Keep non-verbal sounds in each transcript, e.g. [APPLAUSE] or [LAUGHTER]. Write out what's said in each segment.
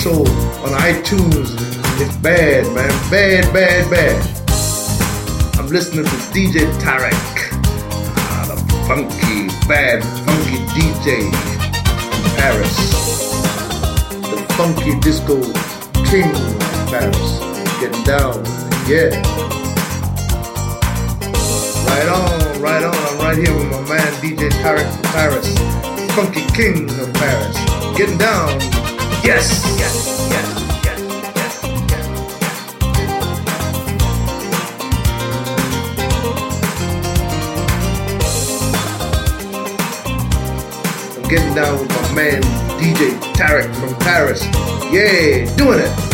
show on iTunes. It's bad, man. Bad, bad, bad. I'm listening to DJ Tarek. Ah, the funky, bad, funky DJ in Paris. The funky disco king of Paris. Getting down, yeah. Right on, right on. I'm right here with my man DJ Tarek from Paris. Funky King of Paris. Getting down. Yes. Yes. Yes. Getting down with my man DJ Tarek from Paris. Yeah, doing it.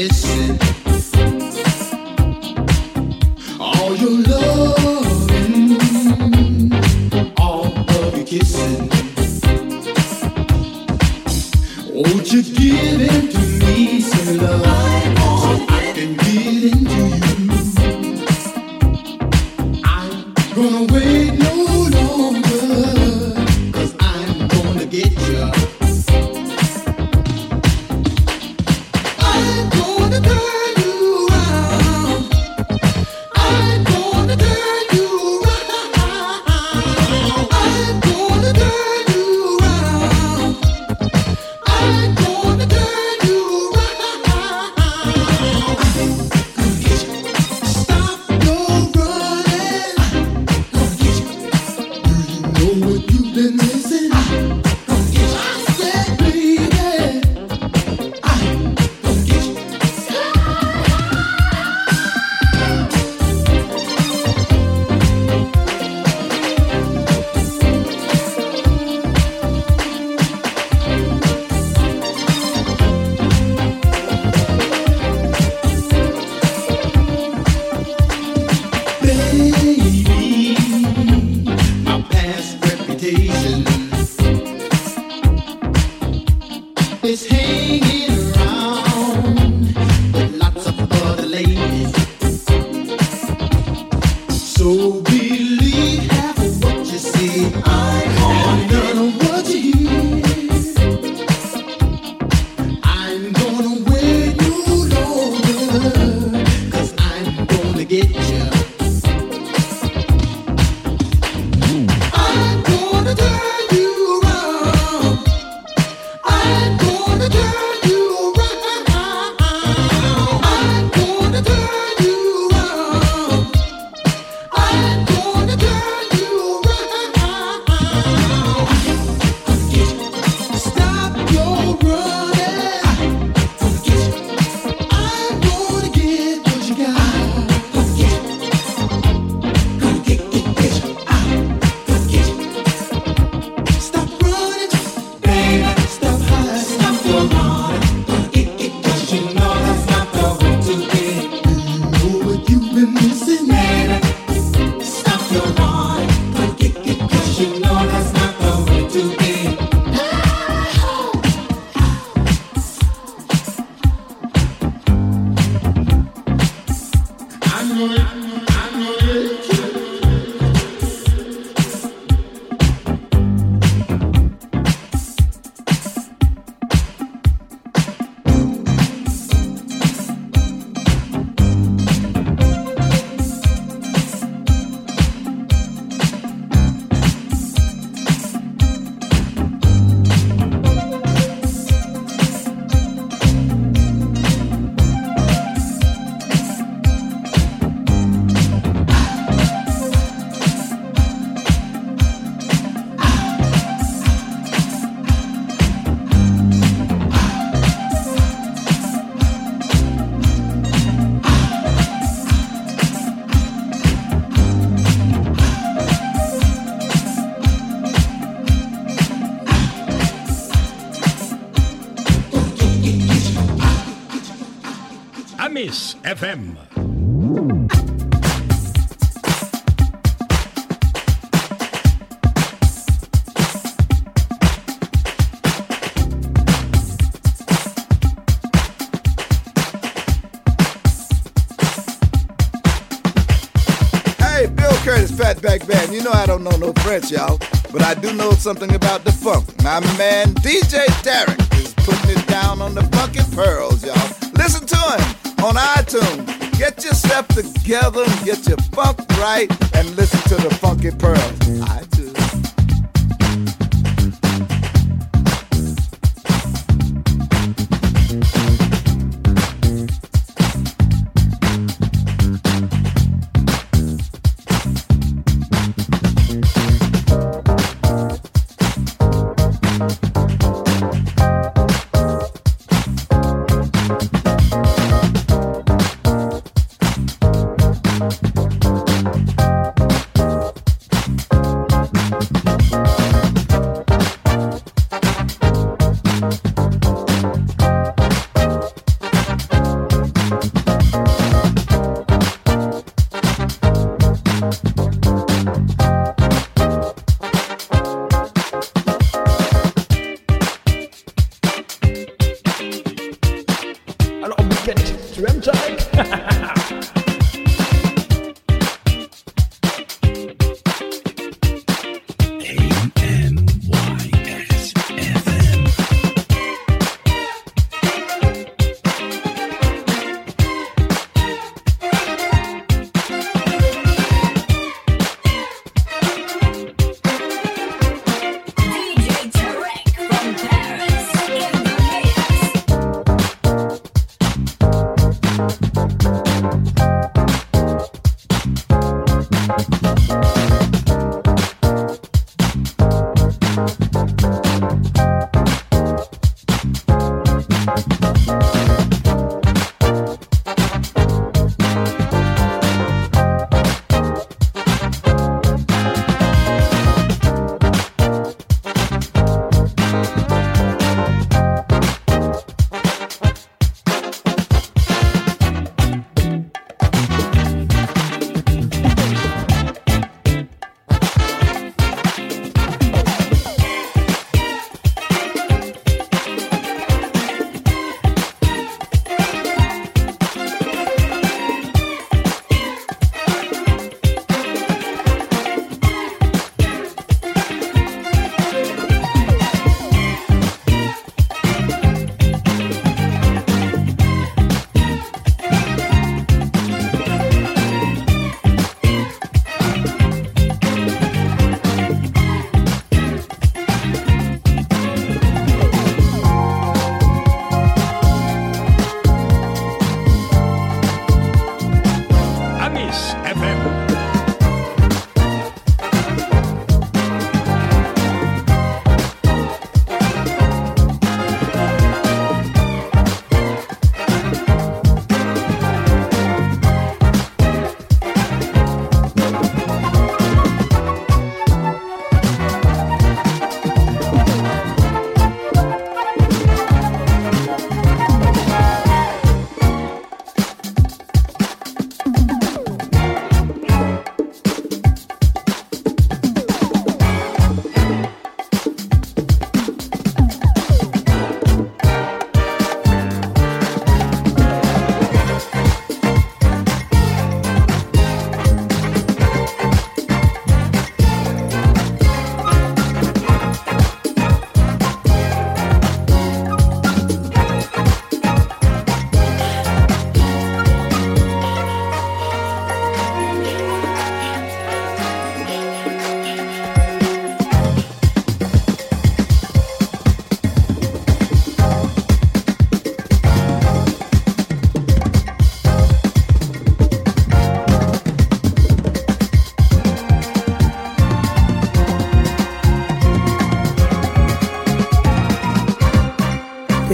I've Miss FM. Hey, Bill Curtis, Fatback Band. You know I don't know no French, y'all, but I do know something about the funk. My man DJ Tarek is putting it down on the bucket pearls, y'all. Listen to him on iTunes. Get yourself together get your funk right and listen to the funky pearls.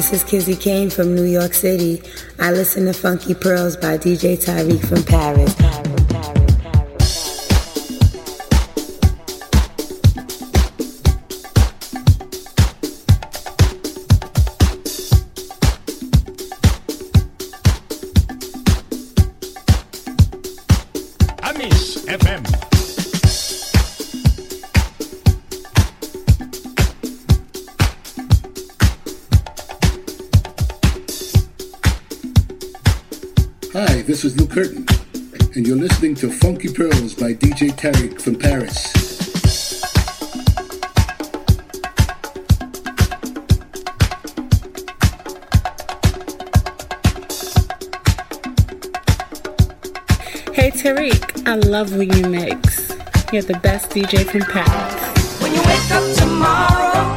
This is Kizzy Kane from New York City. I listen to Funky Pearls by DJ Tarek from Paris. Hey Tarek, I love when you mix. You're the best DJ from Paris. When you wake up tomorrow.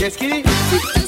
Qu'est-ce qu'il dit?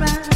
right.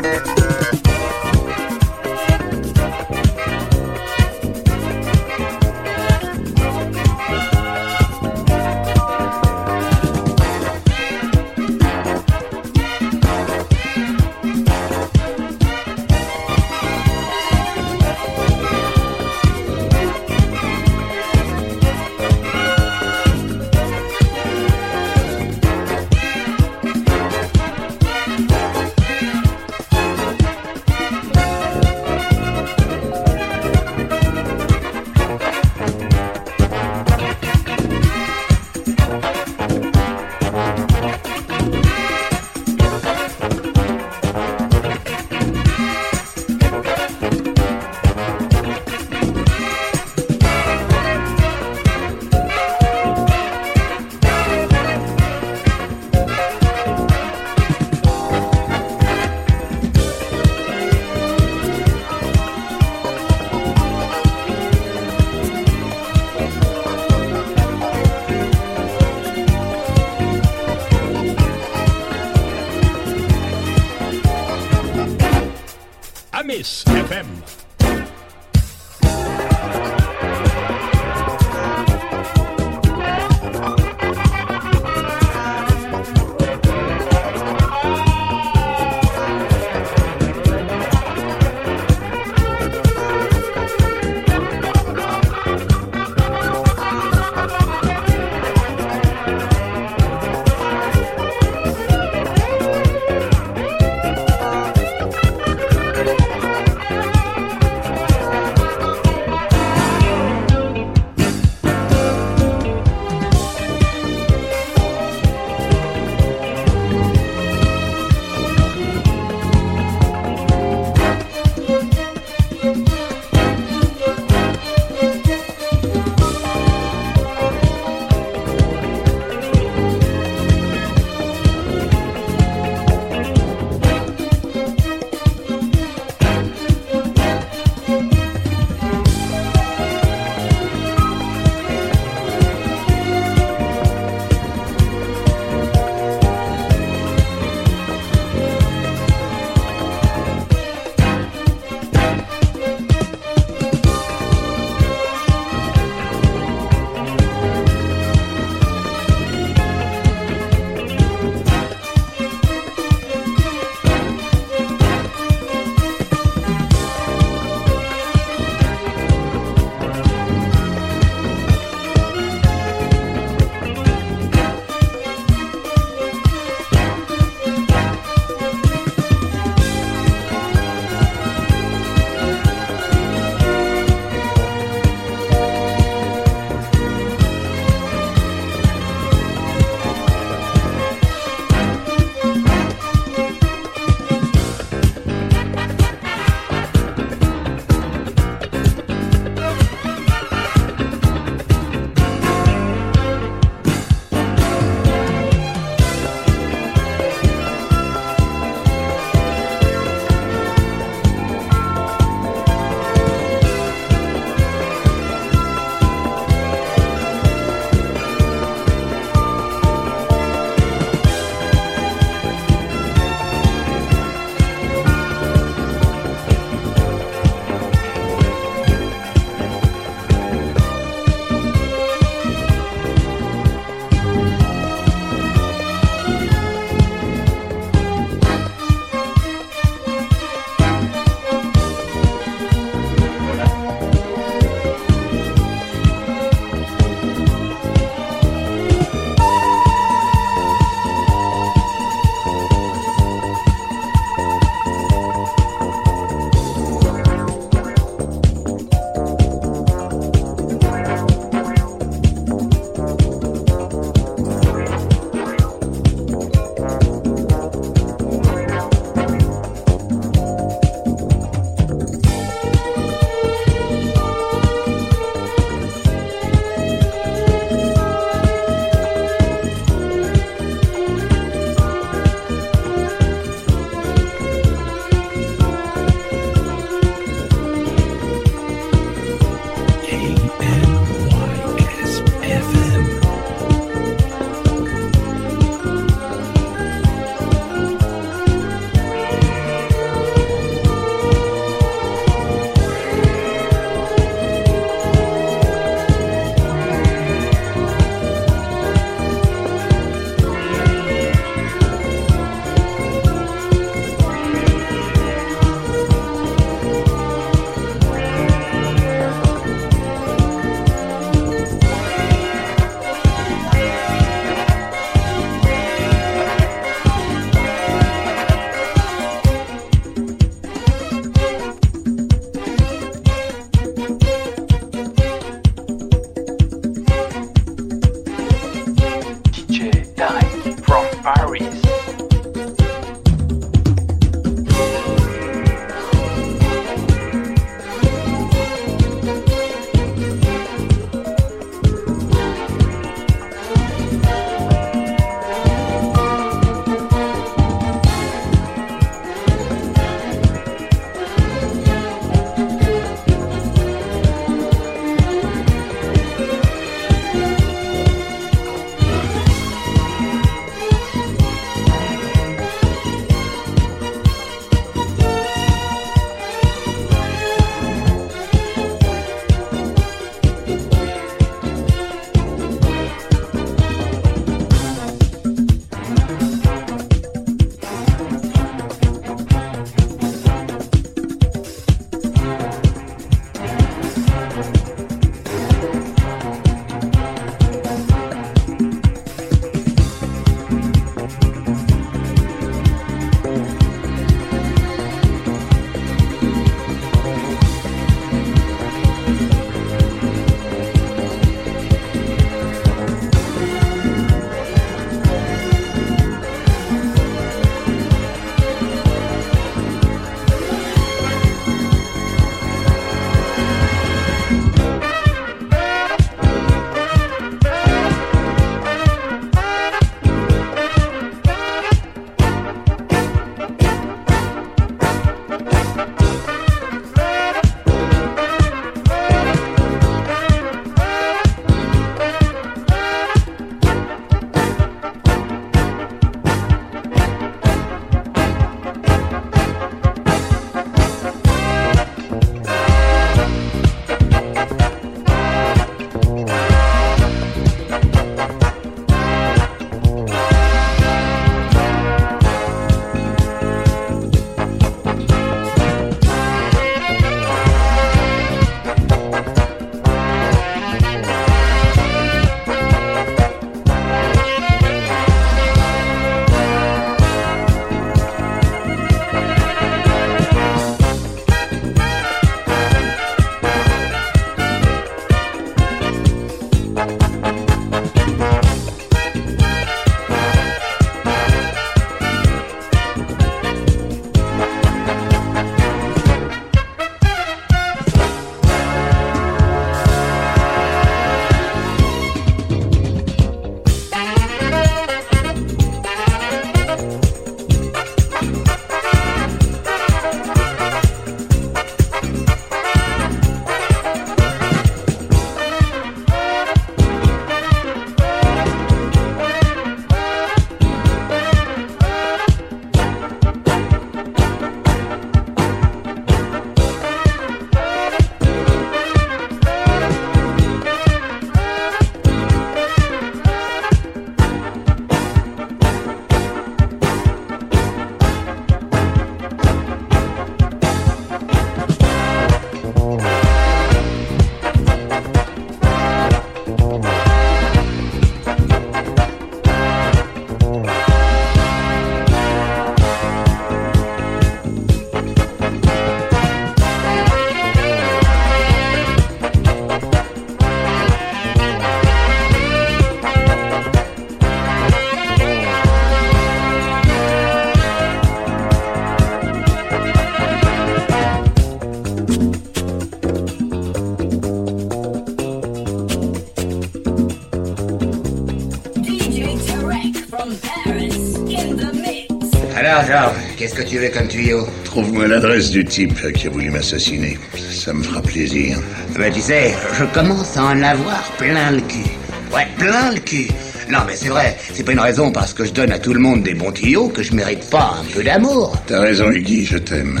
Alors, qu'est-ce que tu veux comme tuyau? Trouve-moi l'adresse du type qui a voulu m'assassiner. Ça me fera plaisir. Ben tu sais, je commence à en avoir plein le cul. Ouais, plein le cul. Non mais c'est vrai, c'est pas une raison parce que je donne à tout le monde des bons tuyaux que je mérite pas un peu d'amour. T'as raison, Huggy, je t'aime.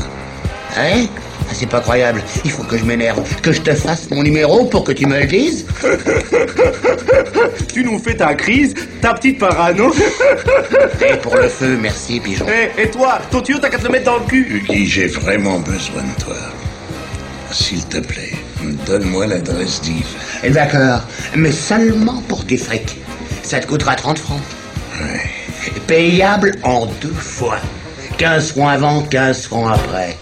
Hein C'est pas croyable. Il faut que je m'énerve, que je te fasse mon numéro pour que tu me le dises. [LAUGHS] [LAUGHS] Tu nous fais ta crise, ta petite parano. [LAUGHS] Et pour le feu, merci, pigeon. Eh, et toi, ton tuyau, t'as qu'à te le mettre dans le cul. Huggy, j'ai vraiment besoin de toi. S'il te plaît, donne-moi l'adresse d'Yves. Eh, D'accord, mais seulement pour tes frics. Ça te coûtera 30 francs. Payable en deux fois. 15 francs avant, 15 francs après.